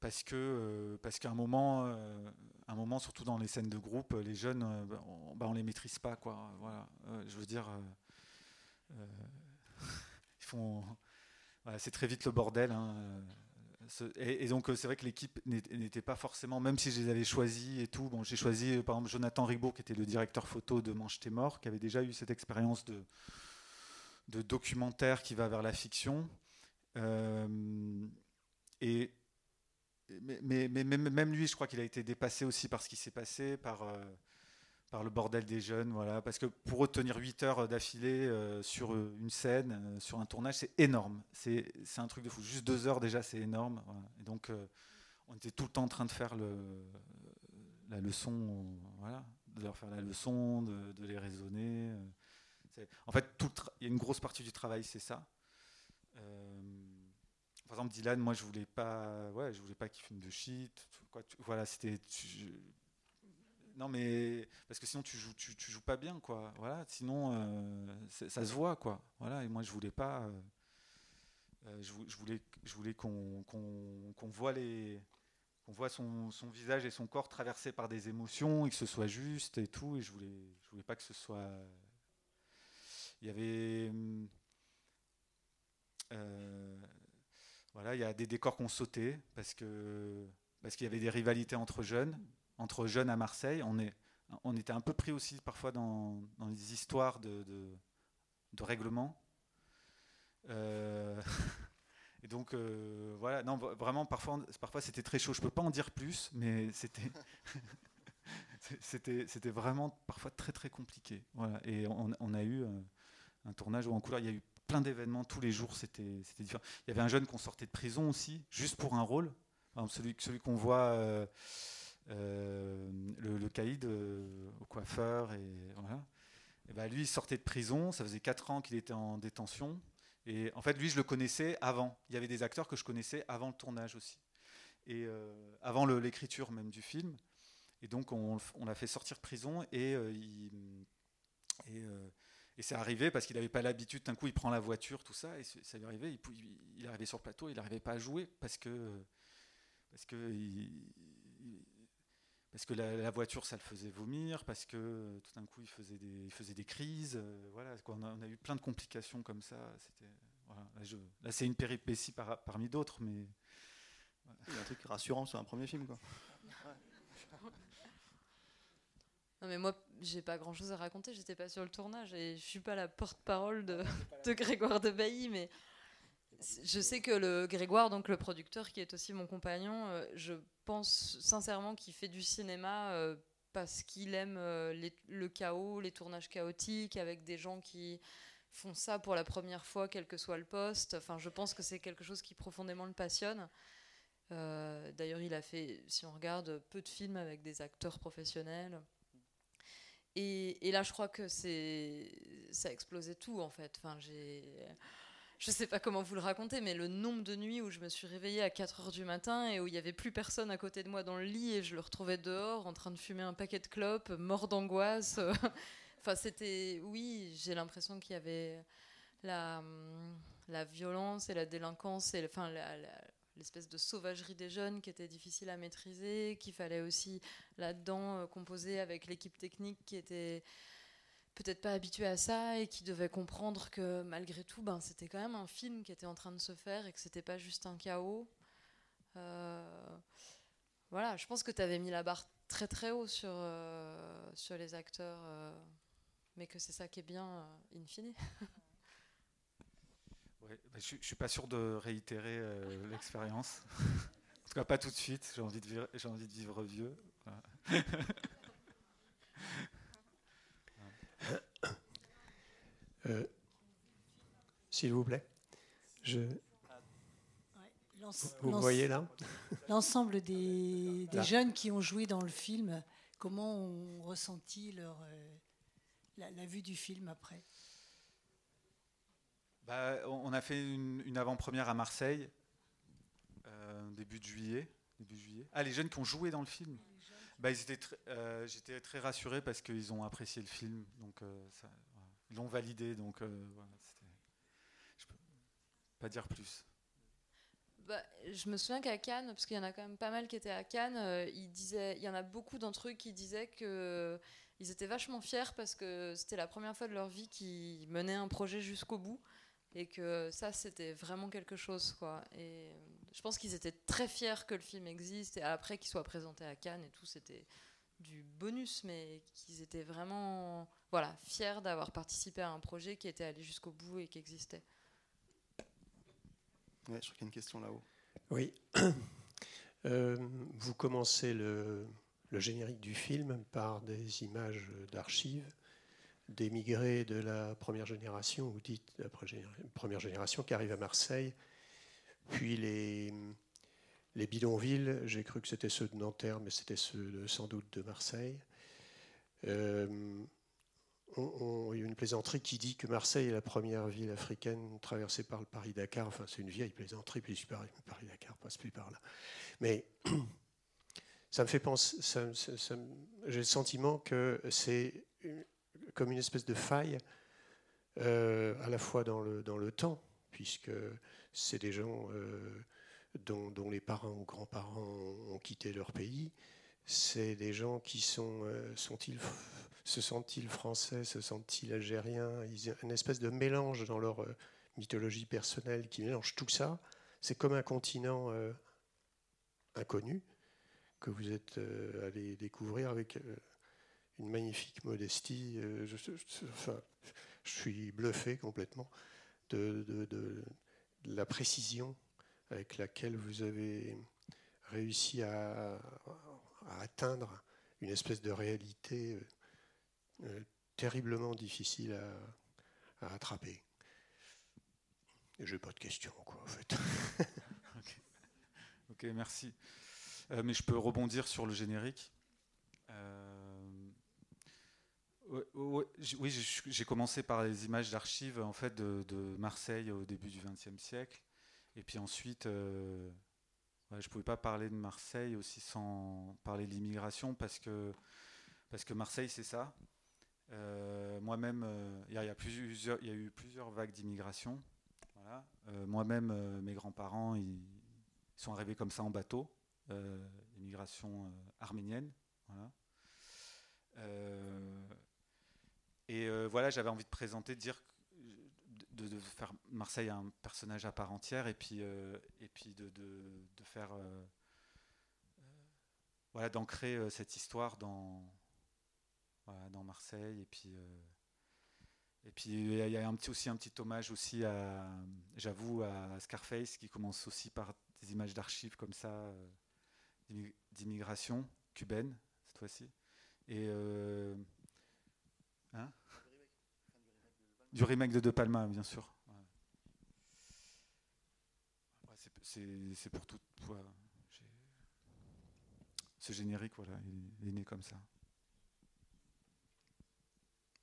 parce que euh, parce qu'à un moment, euh, un moment, surtout dans les scènes de groupe, les jeunes, euh, bah, on, bah, on, les maîtrise pas, quoi. Voilà, je veux dire, [laughs] ils font, c'est très vite le bordel. Hein, et, donc c'est vrai que l'équipe n'était pas forcément, même si je les avais choisis et tout. Bon, j'ai choisi par exemple Jonathan Ribaud, qui était le directeur photo de Manche t'es mort, qui avait déjà eu cette expérience de documentaire qui va vers la fiction. et mais, même lui, je crois qu'il a été dépassé aussi par ce qui s'est passé, par, euh, par le bordel des jeunes. Voilà. Parce que pour eux, tenir 8 heures d'affilée euh, sur une scène, euh, sur un tournage, c'est énorme. C'est un truc de fou. Juste deux heures déjà, c'est énorme. Et donc, on était tout le temps en train de faire la leçon, voilà, de leur faire la leçon, de, les raisonner. En fait, il y a une grosse partie du travail, c'est ça par exemple, Dylan, moi, je voulais pas, je voulais pas qu'il filme de shit. Voilà, c'était. Non, mais parce que sinon tu joues, tu, joues pas bien, quoi. Voilà, sinon euh, ça se voit, quoi. Voilà, et moi je voulais pas. Euh, euh, je, voulais, je voulais qu'on voit les, qu'on voit son, son, visage et son corps traversés par des émotions et que ce soit juste et tout. Et je voulais, je voulais pas que ce soit. Il y avait. Voilà, il y a des décors qu'on sautait parce que parce qu'il y avait des rivalités entre jeunes, entre jeunes à Marseille. On était un peu pris aussi parfois dans, dans les histoires de, de, règlement. Euh, [laughs] et donc euh, voilà, non vraiment parfois c'était très chaud. Je peux pas en dire plus, mais c'était [laughs] vraiment parfois très très compliqué. Et on, a eu un tournage où en couleur il y a eu plein d'événements tous les jours, c'était différent. Il y avait un jeune qu'on sortait de prison aussi, juste pour un rôle. celui, qu'on voit, euh, euh, le, caïd au coiffeur, et voilà. Et ben lui, il sortait de prison, ça faisait 4 ans qu'il était en détention. Et en fait, lui, je le connaissais avant. Il y avait des acteurs que je connaissais avant le tournage aussi. Et avant l'écriture même du film. Et donc, on, on l'a fait sortir de prison et et c'est arrivé parce qu'il n'avait pas l'habitude, d'un coup il prend la voiture, tout ça, et ça lui arrivait, il, arrivé sur le plateau, il n'arrivait pas à jouer parce que, parce que, parce que la, voiture ça le faisait vomir, parce que tout d'un coup il faisait des, il faisait des crises, euh, voilà, on a, on, a, eu plein de complications comme ça. C'était, voilà, là, c'est une péripétie parmi d'autres, mais. Il y a un truc rassurant sur un premier film, quoi. Non mais moi j'ai pas grand chose à raconter, j'étais pas sur le tournage et je suis pas la porte-parole de, de, Grégoire de Bailly, mais je sais que le Grégoire, donc le producteur qui est aussi mon compagnon, euh, je pense sincèrement qu'il fait du cinéma euh, parce qu'il aime euh, le chaos, les tournages chaotiques avec des gens qui font ça pour la première fois, quel que soit le poste. Enfin, je pense que c'est quelque chose qui profondément le passionne. D'ailleurs, il a fait, si on regarde, peu de films avec des acteurs professionnels. Et, là, je crois que ça a explosé tout en fait. Enfin, j'ai je sais pas comment vous le raconter, mais le nombre de nuits où je me suis réveillée à 4 heures du matin et où il y avait plus personne à côté de moi dans le lit et je le retrouvais dehors en train de fumer un paquet de clopes, mort d'angoisse. [laughs] enfin, c'était, oui, j'ai l'impression qu'il y avait la, la violence et la délinquance et enfin l'espèce de sauvagerie des jeunes qui était difficile à maîtriser, qu'il fallait aussi là-dedans euh, composer avec l'équipe technique qui était peut-être pas habituée à ça et qui devait comprendre que malgré tout, ben, c'était quand même un film qui était en train de se faire et que c'était pas juste un chaos. Euh, voilà, je pense que tu avais mis la barre très très haut sur, euh, sur les acteurs, mais que c'est ça qui est bien in fine. [laughs] Bah, je ne suis pas sûr de réitérer euh, [laughs] l'expérience. en tout cas, pas tout de suite. J'ai envie, de vivre, envie de vivre vieux. [laughs] Euh, s'il vous plaît. Je... vous, voyez là L'ensemble des, jeunes qui ont joué dans le film, comment ont ressenti leur, euh, la vue du film après? Bah, on a fait une, avant-première à Marseille, euh, début de juillet. Début juillet. Ah, les jeunes qui ont joué dans le film bah, euh, J'étais très rassuré parce qu'ils ont apprécié le film, donc euh, l'ont validé, donc voilà, je peux pas dire plus. Bah, je me souviens qu'à Cannes, parce qu'il y en a quand même pas mal qui étaient à Cannes, il y en a beaucoup d'entre eux qui disaient que ils étaient vachement fiers parce que c'était la première fois de leur vie qu'ils menaient un projet jusqu'au bout et que ça c'était vraiment quelque chose quoi et je pense qu'ils étaient très fiers que le film existe et après qu'il soit présenté à Cannes et tout c'était du bonus mais qu'ils étaient vraiment voilà fiers d'avoir participé à un projet qui était allé jusqu'au bout et qui existait ouais, je crois qu'il y a une question là-haut oui [coughs] euh, vous commencez le, le générique du film par des images d'archives d'émigrés de la première génération, ou dites la première génération, qui arrivent à Marseille. Puis les, les bidonvilles, j'ai cru que c'était ceux de Nanterre, mais c'était ceux sans doute de Marseille. Euh, il y a une plaisanterie qui dit que Marseille est la première ville africaine traversée par le Paris-Dakar. Enfin, c'est une vieille plaisanterie, puis Paris-Dakar passe plus par là. Mais [clears throat] ça me fait penser, j'ai le sentiment que c'est comme une espèce de faille, euh, à la fois dans le, dans le temps, puisque c'est des gens euh, dont, les parents ou grands-parents ont quitté leur pays. C'est des gens qui sont, euh, se sentent-ils français, se sentent-ils algériens? Ils ont une espèce de mélange dans leur mythologie personnelle qui mélange tout ça. C'est comme un continent inconnu que vous êtes allé découvrir avec une magnifique modestie. Euh, je, suis bluffé complètement de, la précision avec laquelle vous avez réussi à, atteindre une espèce de réalité euh, euh, terriblement difficile à, attraper. J'ai pas de questions, quoi, en fait. [laughs] ok, merci. Euh, mais je peux rebondir sur le générique. Oui, j'ai commencé par les images d'archives en fait de, Marseille au début du XXe siècle, et puis ensuite, euh, je ne pouvais pas parler de Marseille aussi sans parler de l'immigration parce que parce que Marseille c'est ça. Moi-même, il y, a plusieurs, il y a eu plusieurs vagues d'immigration. Moi-même, mes grands-parents, ils sont arrivés comme ça en bateau euh, immigration euh, arménienne. Euh, et voilà, j'avais envie de présenter, de dire de, faire Marseille un personnage à part entière et puis, et puis de, de faire. voilà, d'ancrer cette histoire dans, dans Marseille. Et puis, et puis il y a un petit, aussi un petit hommage aussi à, j'avoue, à Scarface qui commence aussi par des images d'archives comme ça d'immigration cubaine, cette fois-ci. Et. Euh, hein? Du remake de De Palma, bien sûr. c'est pour tout. ce générique, voilà, il, est né comme ça.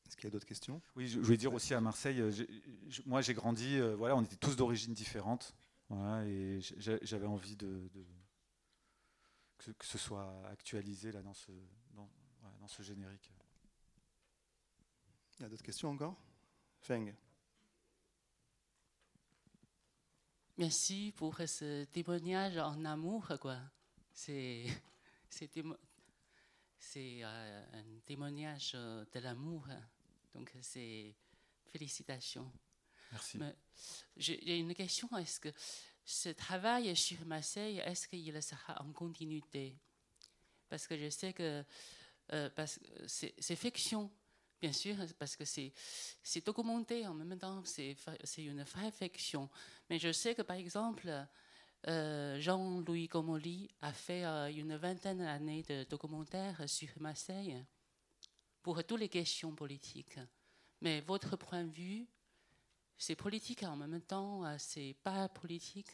Est-ce qu'il y a d'autres questions? Oui, je, voulais dire aussi à Marseille, euh, moi j'ai grandi, euh, voilà, on était tous d'origines différentes, voilà, et j'avais envie de, que, ce soit actualisé là dans ce, dans, dans ce générique. Il y a d'autres questions encore? Feng. Merci pour ce témoignage en amour. quoi. C'est, c'est, c'est euh, un témoignage de l'amour. Donc, c'est félicitations. Merci. j'ai une question. Est-ce que ce travail sur Marseille, est-ce qu'il sera en continuité? Parce que je sais que euh, c'est fiction, bien sûr, parce que c'est documenté en même temps, c'est une fiction. Mais je sais que, par exemple, euh, Jean-Louis Comolli a fait euh, une vingtaine d'années de documentaires sur Marseille pour toutes les questions politiques. Mais votre point de vue c'est politique en même temps, euh, c'est pas politique.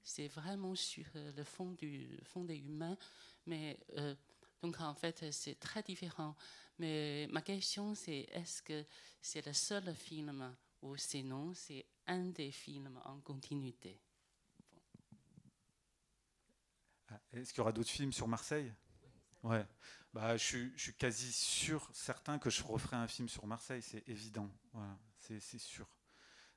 C'est vraiment sur le fond, du, fond des humains. Mais donc en fait, c'est très différent. Mais ma question, c'est est-ce que c'est le seul film ou sinon c'est un des films en continuité? Ah, Est-ce qu'il y aura d'autres films sur Marseille? Ouais. Bah, je, suis, je suis quasi sûr, certain que je referai un film sur Marseille, c'est évident. Voilà, c'est sûr.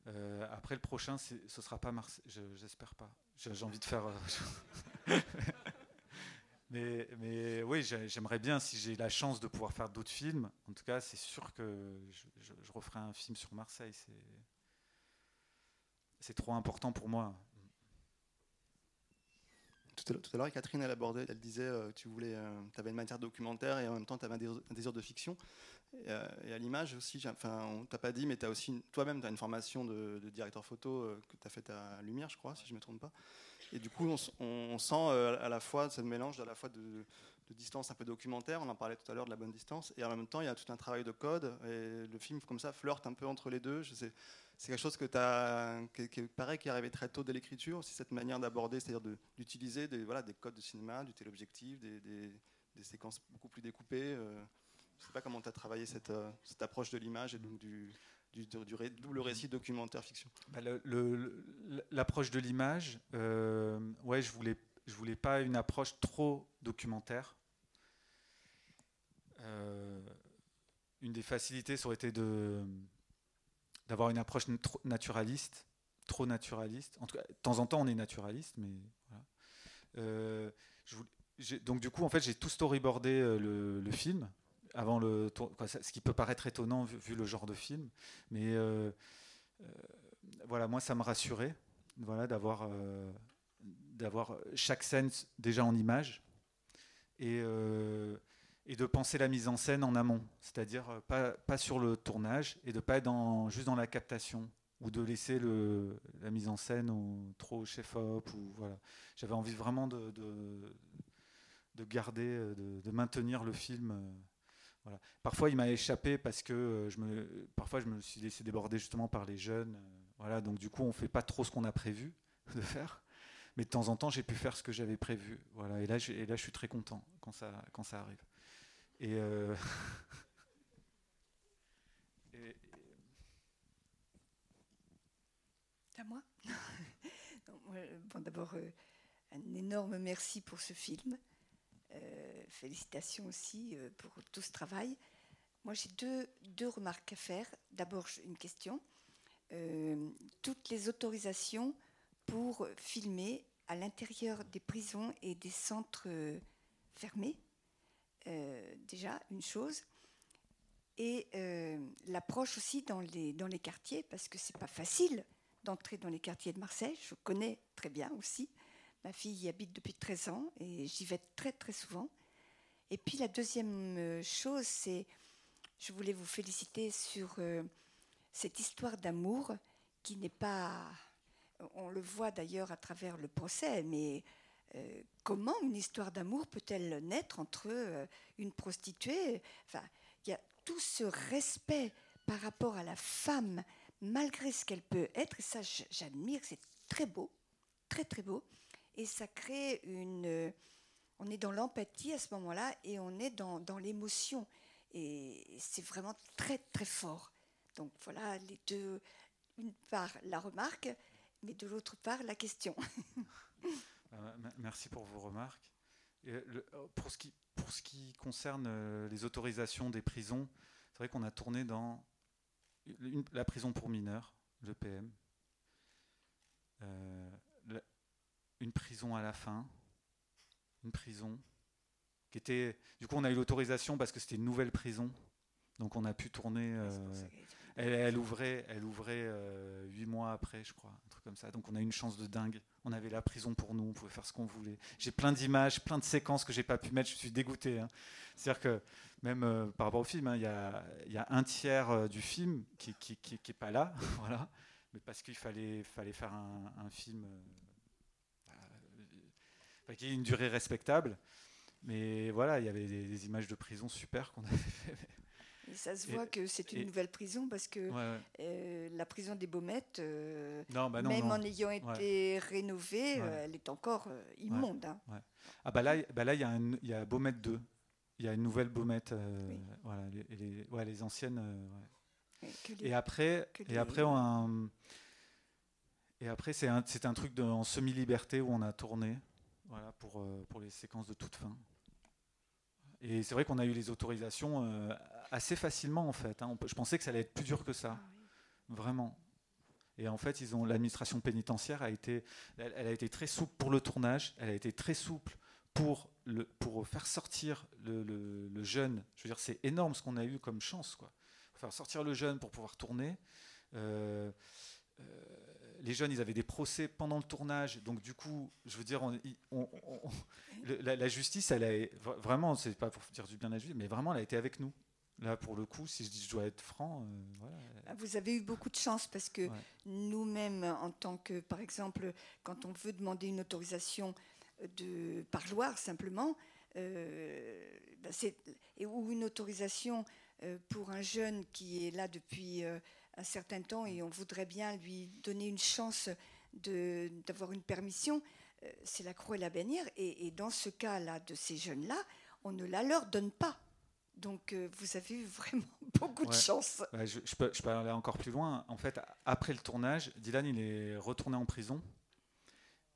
Euh, après, le prochain, ce sera pas Marseille. J'espère pas. J'ai envie de faire. Euh, [laughs] mais, oui, j'aimerais bien, si j'ai la chance de pouvoir faire d'autres films, en tout cas, c'est sûr que je, referai un film sur Marseille. C'est trop important pour moi. Tout à l'heure, Catherine, elle abordait, elle disait euh, tu voulais, tu avais une matière documentaire et en même temps, tu avais un désir de fiction. Euh, et à, l'image aussi, enfin, on t'a pas dit, mais as aussi, toi-même, tu as une formation de, directeur photo euh, que tu as faite à Lumière, je crois, si je ne me trompe pas. Et du coup, on, sent euh, à la fois ce mélange à la fois de, distance un peu documentaire, on en parlait tout à l'heure de la bonne distance, et en même temps, il y a tout un travail de code, et le film, comme ça, flirte un peu entre les deux. C'est quelque chose que as, qui, paraît qui est arrivé très tôt dès l'écriture, aussi cette manière d'aborder, c'est-à-dire d'utiliser des, codes de cinéma, du téléobjectif, des, séquences beaucoup plus découpées. Je ne sais pas comment tu as travaillé cette, euh, cette approche de l'image et donc du, du, récit documentaire fiction. Bah, l'approche de l'image, euh, ouais, je voulais, je voulais pas une approche trop documentaire. Euh, une des facilités, ça aurait été d'avoir une approche naturaliste, trop naturaliste. En tout cas, de temps en temps, on est naturaliste, mais voilà. je donc du coup, en fait, j'ai tout storyboardé le film avant le ce qui peut paraître étonnant vu, le genre de film, mais euh, euh, voilà, moi ça me rassurait, voilà, d'avoir euh, d'avoir chaque scène déjà en image et et de penser la mise en scène en amont, c'est-à-dire pas, pas sur le tournage et de pas être dans, juste dans la captation ou de laisser le, la mise en scène au, trop au chef-op voilà. J'avais envie vraiment de, de, de garder, de, de, maintenir le film Parfois, il m'a échappé parce que euh, je me, parfois, je me suis laissé déborder justement par les jeunes. Euh, Voilà, donc du coup, on fait pas trop ce qu'on a prévu [laughs] de faire. Mais de temps en temps, j'ai pu faire ce que j'avais prévu. Voilà, et là, et là, je suis très content quand ça, quand ça arrive. Et, euh, [laughs] à moi [laughs] Bon, d'abord, un énorme merci pour ce film. Euh, félicitations aussi pour tout ce travail. Moi, j'ai deux, deux, remarques à faire. D'abord, une question. toutes les autorisations pour filmer à l'intérieur des prisons et des centres euh, fermés. Euh, déjà, une chose. Et euh, l'approche aussi dans les, dans les quartiers, parce que c'est pas facile d'entrer dans les quartiers de Marseille. Je connais très bien aussi. Ma fille y habite depuis 13 ans et j'y vais très très souvent. Et puis la deuxième chose, c'est, je voulais vous féliciter sur cette histoire d'amour qui n'est pas on le voit d'ailleurs à travers le procès, mais euh, comment une histoire d'amour peut-elle naître entre euh, une prostituée? Enfin, il y a tout ce respect par rapport à la femme, malgré ce qu'elle peut être, et ça j'admire, c'est très beau, très très beau, et ça crée une... Euh, on est dans l'empathie à ce moment-là, et on est dans, dans l'émotion, et c'est vraiment très très fort. Donc voilà les deux, une part la remarque, mais de l'autre part, la question. [laughs] Euh, merci pour vos remarques. Euh, pour, ce qui, pour ce qui concerne euh, les autorisations des prisons, c'est vrai qu'on a tourné dans la prison pour mineurs, le PM, une prison à la fin, une prison qui était. Du coup, on a eu l'autorisation parce que c'était une nouvelle prison, donc on a pu tourner. Elle, ouvrait, elle ouvrait huit mois après, je crois comme ça. Donc on a une chance de dingue. On avait la prison pour nous, on pouvait faire ce qu'on voulait. J'ai plein d'images, plein de séquences que j'ai pas pu mettre. Je suis dégoûté. Hein. C'est-à-dire que même euh, par rapport au film, hein, il y, a, un tiers euh, du film qui, qui, qui, pas là, [laughs] voilà. Mais parce qu'il fallait, fallait faire un, film euh, qui ait une durée respectable. Mais voilà, il y avait des, des images de prison super qu'on avait fait ça se voit que c'est une nouvelle prison parce que euh, la prison des Baumettes, euh, bah même en ayant été rénovée, euh, elle est encore immonde. Hein. Ah bah là, bah là il y, a y a Baumette 2. Il y a une nouvelle Baumette. voilà, les, les, les anciennes. et après, et après, on et après c'est un, un truc de, en semi-liberté où on a tourné voilà, pour, pour les séquences de toute fin. Et c'est vrai qu'on a eu les autorisations euh, assez facilement en fait. Hein. Je pensais que ça allait être plus dur que ça, ah vraiment. Et en fait, ils ont l'administration pénitentiaire a été, elle, a été très souple pour le tournage. Elle a été très souple pour le, pour faire sortir le, jeune. Je veux dire, c'est énorme ce qu'on a eu comme chance, quoi. Faire sortir le jeune pour pouvoir tourner. Euh, euh, les jeunes, ils avaient des procès pendant le tournage, donc du coup, je veux dire, la, justice, elle a vraiment, c'est pas pour dire du bien de la justice, mais vraiment, elle a été avec nous. Là, pour le coup, si je, dis, je dois être franc, euh, ah, Vous avez eu beaucoup de chance parce que nous-mêmes, en tant que, par exemple, quand on veut demander une autorisation de parloir simplement, euh, ben, ou une autorisation euh, pour un jeune qui est là depuis un certain temps et on voudrait bien lui donner une chance d'avoir une permission, euh, c'est la croix et la bannière. Et, dans ce cas-là, de ces jeunes-là, on ne la leur donne pas. Donc euh, vous avez eu vraiment [laughs] beaucoup de chance. je, peux, je, peux, aller encore plus loin. En fait, après le tournage, Dylan il est retourné en prison.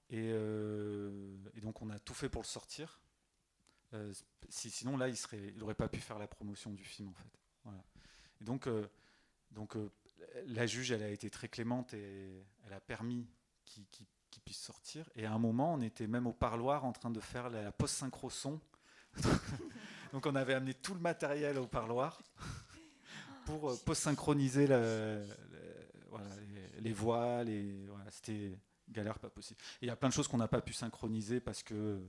Et, euh, donc on a tout fait pour le sortir. si, sinon là, il n'aurait pas pu faire la promotion du film en fait. Voilà. Et donc, donc la juge, elle a été très clémente et elle a permis qu'il puisse sortir. Et à un moment, on était même au parloir en train de faire la, post-synchro son. [laughs] Donc on avait amené tout le matériel au parloir pour euh, post-synchroniser les, voix. C'était galère pas possible. il y a plein de choses qu'on n'a pas pu synchroniser parce que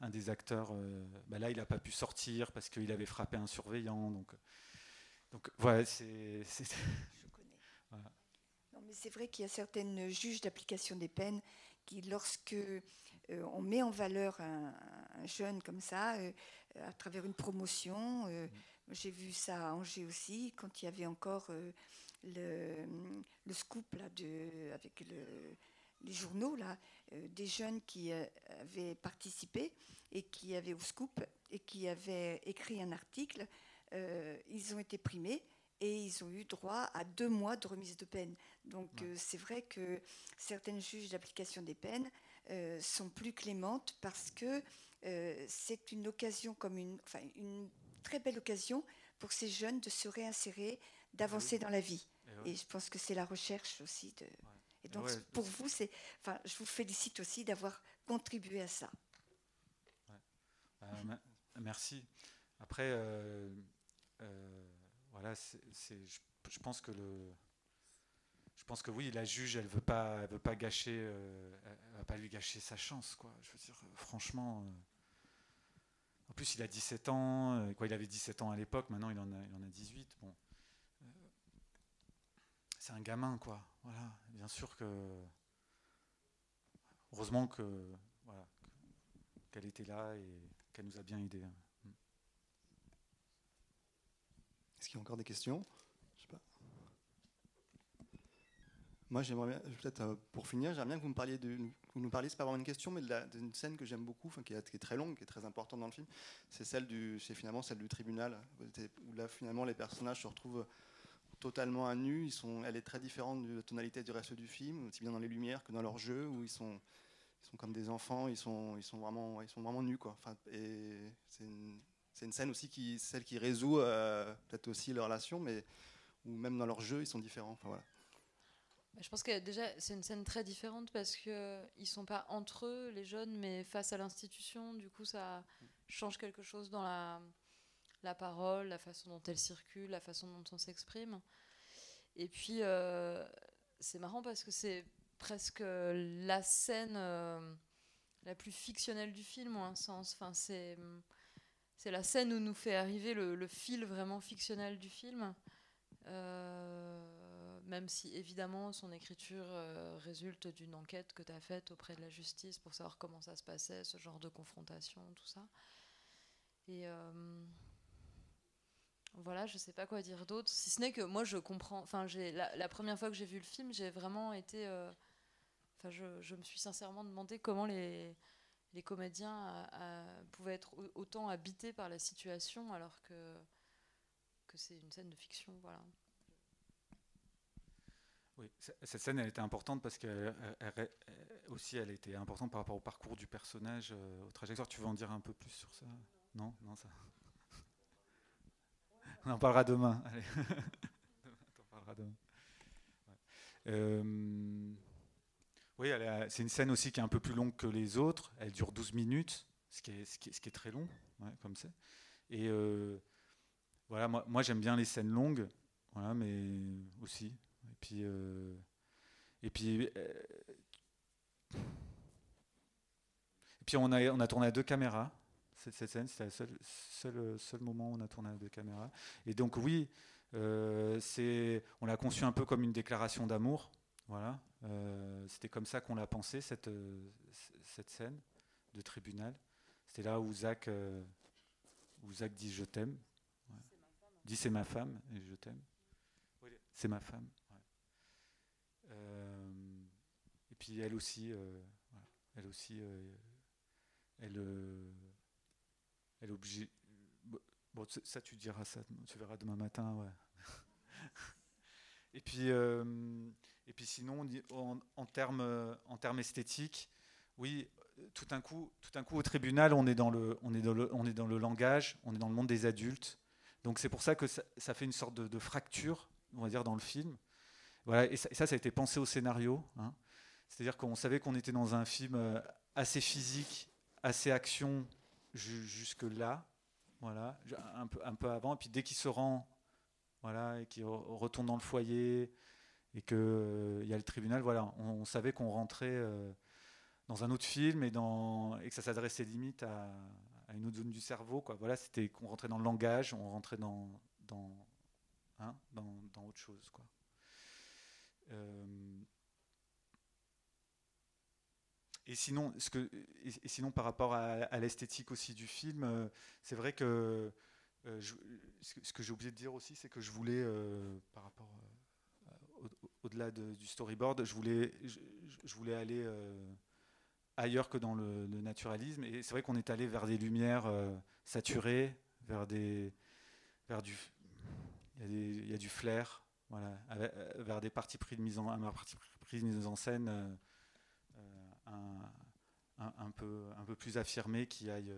un des acteurs, euh, bah là, il n'a pas pu sortir parce qu'il avait frappé un surveillant. Donc voilà, c'est mais c'est vrai qu'il y a certaines juges d'application des peines qui, lorsque euh, on met en valeur un, jeune comme ça, euh, à travers une promotion, euh, j'ai vu ça à Angers aussi, quand il y avait encore le, scoop avec le, les journaux, là, des jeunes qui avaient participé et qui avaient au scoop et qui avaient écrit un article. Ils ont été primés et ils ont eu droit à deux mois de remise de peine. Donc c'est vrai que certaines juges d'application des peines sont plus clémentes parce que c'est une occasion comme une, enfin, une très belle occasion pour ces jeunes de se réinsérer, d'avancer dans la vie. Et, je pense que c'est la recherche aussi de. Et donc, pour vous, c'est, enfin, je vous félicite aussi d'avoir contribué à ça. Euh, merci. Après, euh, euh, voilà, c'est, je, pense que le, pense que oui, la juge, elle veut pas, elle veut pas gâcher, elle va pas lui gâcher sa chance, quoi. Je veux dire, franchement. en plus, il a 17 ans, quoi, il avait 17 ans à l'époque, maintenant il en a, il en a 18. Bon, c'est un gamin, quoi. Voilà, bien sûr que. Heureusement que voilà, qu'elle était là et qu'elle nous a bien aidés. Mm. Est-ce qu'il y a encore des questions Je sais pas. Moi, j'aimerais peut-être euh, pour finir, j'aimerais bien que vous me parliez de, vous nous parliez, c'est pas vraiment une question, mais d'une scène que j'aime beaucoup, qui est, qui, est, très longue, qui est très importante dans le film. C'est celle du, c'est finalement celle du tribunal, où là finalement les personnages se retrouvent totalement à nu. Ils sont, elle est très différente de la tonalité du reste du film, aussi bien dans les lumières que dans leur jeu, où ils sont, ils sont comme des enfants, ils sont, ils sont, vraiment, ils sont vraiment nus. Quoi. Enfin, c'est une, scène aussi qui, celle qui résout euh, peut-être aussi leur relation, mais où même dans leur jeu, ils sont différents. Enfin, voilà. Bah, je pense que déjà, c'est une scène très différente parce qu'ils ne sont pas entre eux, les jeunes, mais face à l'institution. Du coup, ça change quelque chose dans la, la parole, la façon dont elle circule, la façon dont on s'exprime. Et puis, euh, c'est marrant parce que c'est presque la scène euh, la plus fictionnelle du film, en un sens. Enfin, c'est, c'est la scène où nous fait arriver le, fil vraiment fictionnel du film. Euh, même si évidemment son écriture résulte d'une enquête que tu as faite auprès de la justice pour savoir comment ça se passait, ce genre de confrontation, tout ça. Et voilà, je sais pas quoi dire d'autre, si ce n'est que moi je comprends. Enfin, j'ai la, première fois que j'ai vu le film, j'ai vraiment été. Euh, enfin, je, me suis sincèrement demandé comment les, les comédiens pouvaient être autant habités par la situation alors que, que c'est une scène de fiction. Voilà. Oui, cette scène, elle était importante parce que aussi, elle était importante par rapport au parcours du personnage, euh, au trajectoire. Tu veux en dire un peu plus sur ça? Non, non, ça. [laughs] On en parlera demain. Allez. on en parlera demain. Euh, oui, c'est une scène aussi qui est un peu plus longue que les autres. Elle dure 12 minutes, ce qui est, ce qui est, très long, comme. Et euh, voilà, moi, moi j'aime bien les scènes longues, voilà, mais aussi. Et puis, euh, et puis, et puis on, a, on a tourné à deux caméras cette, scène. C'était le seul, seul, seul, moment où on a tourné avec deux caméras. Et donc oui, euh, c'est, on l'a conçu un peu comme une déclaration d'amour. Voilà. Euh, c'était comme ça qu'on l'a pensé, cette, cette scène de tribunal. C'était là où Zach, euh, où Zach dit je t'aime. Dit c'est ma femme et je t'aime. C'est ma femme. Et puis elle aussi, elle aussi, elle, elle est obligée. Bon, ça, tu diras ça, tu verras demain matin, ouais. [laughs] et puis, euh, et puis sinon, en, en termes en termes esthétiques, oui, tout un coup, tout un coup au tribunal, on est dans le, on est dans le, on est dans le langage, on est dans le monde des adultes. Donc c'est pour ça que ça, fait une sorte de, fracture, on va dire, dans le film. Et ça, ça, a été pensé au scénario. Hein. C'est-à-dire qu'on savait qu'on était dans un film euh, assez physique, assez action, jusque là, voilà, un peu, avant. Et puis dès qu'il se rend, voilà, et qu'il retourne dans le foyer, et qu'il euh, y a le tribunal, voilà, on, savait qu'on rentrait euh, dans un autre film et, que ça s'adressait limite à, une autre zone du cerveau. Quoi. Voilà, c'était qu'on rentrait dans le langage, on rentrait dans, hein, dans autre chose. Quoi. Euh, et sinon, ce que, et sinon, par rapport à, l'esthétique aussi du film, euh, c'est vrai que euh, ce que j'ai oublié de dire aussi, c'est que je voulais, par rapport au-delà du storyboard, je voulais, je, voulais aller ailleurs que dans le, naturalisme. Et c'est vrai qu'on est allé vers des lumières saturées, vers des, vers du, il y, a du flair, voilà, vers des parties pris de mise en, scène un, un, peu, un peu plus affirmé qui aille,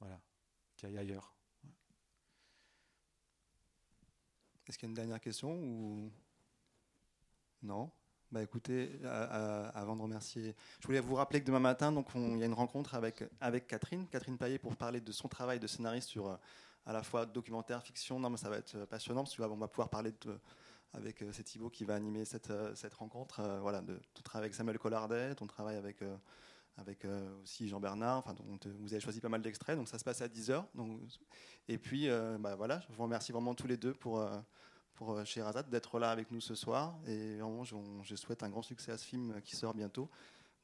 voilà, qui aille ailleurs. Est-ce qu'il y a une dernière question ou non? Bah écoutez, avant de remercier, je voulais vous rappeler que demain matin, donc il y a une rencontre avec, avec Catherine, Catherine Paillet, pour parler de son travail de scénariste sur euh, à la fois documentaire, fiction. Non, mais ça va être euh, passionnant parce qu'on va pouvoir parler avec euh, qui va animer cette, cette rencontre. voilà, de ton travail avec Samuel Collardet, ton travail avec avec aussi Jean Bernard. Enfin, donc, vous avez choisi pas mal d'extraits, donc ça se passe à 10h. Donc, et puis, bah, voilà, je vous remercie vraiment tous les deux pour pour euh, Sherazade d'être là avec nous ce soir. Et vraiment, je, souhaite un grand succès à ce film qui sort bientôt.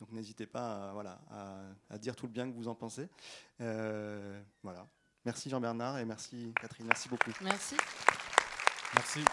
Donc n'hésitez pas à, voilà, à, dire tout le bien que vous en pensez. Euh, voilà. Merci Jean-Bernard et merci Catherine. Merci beaucoup. Merci. Merci.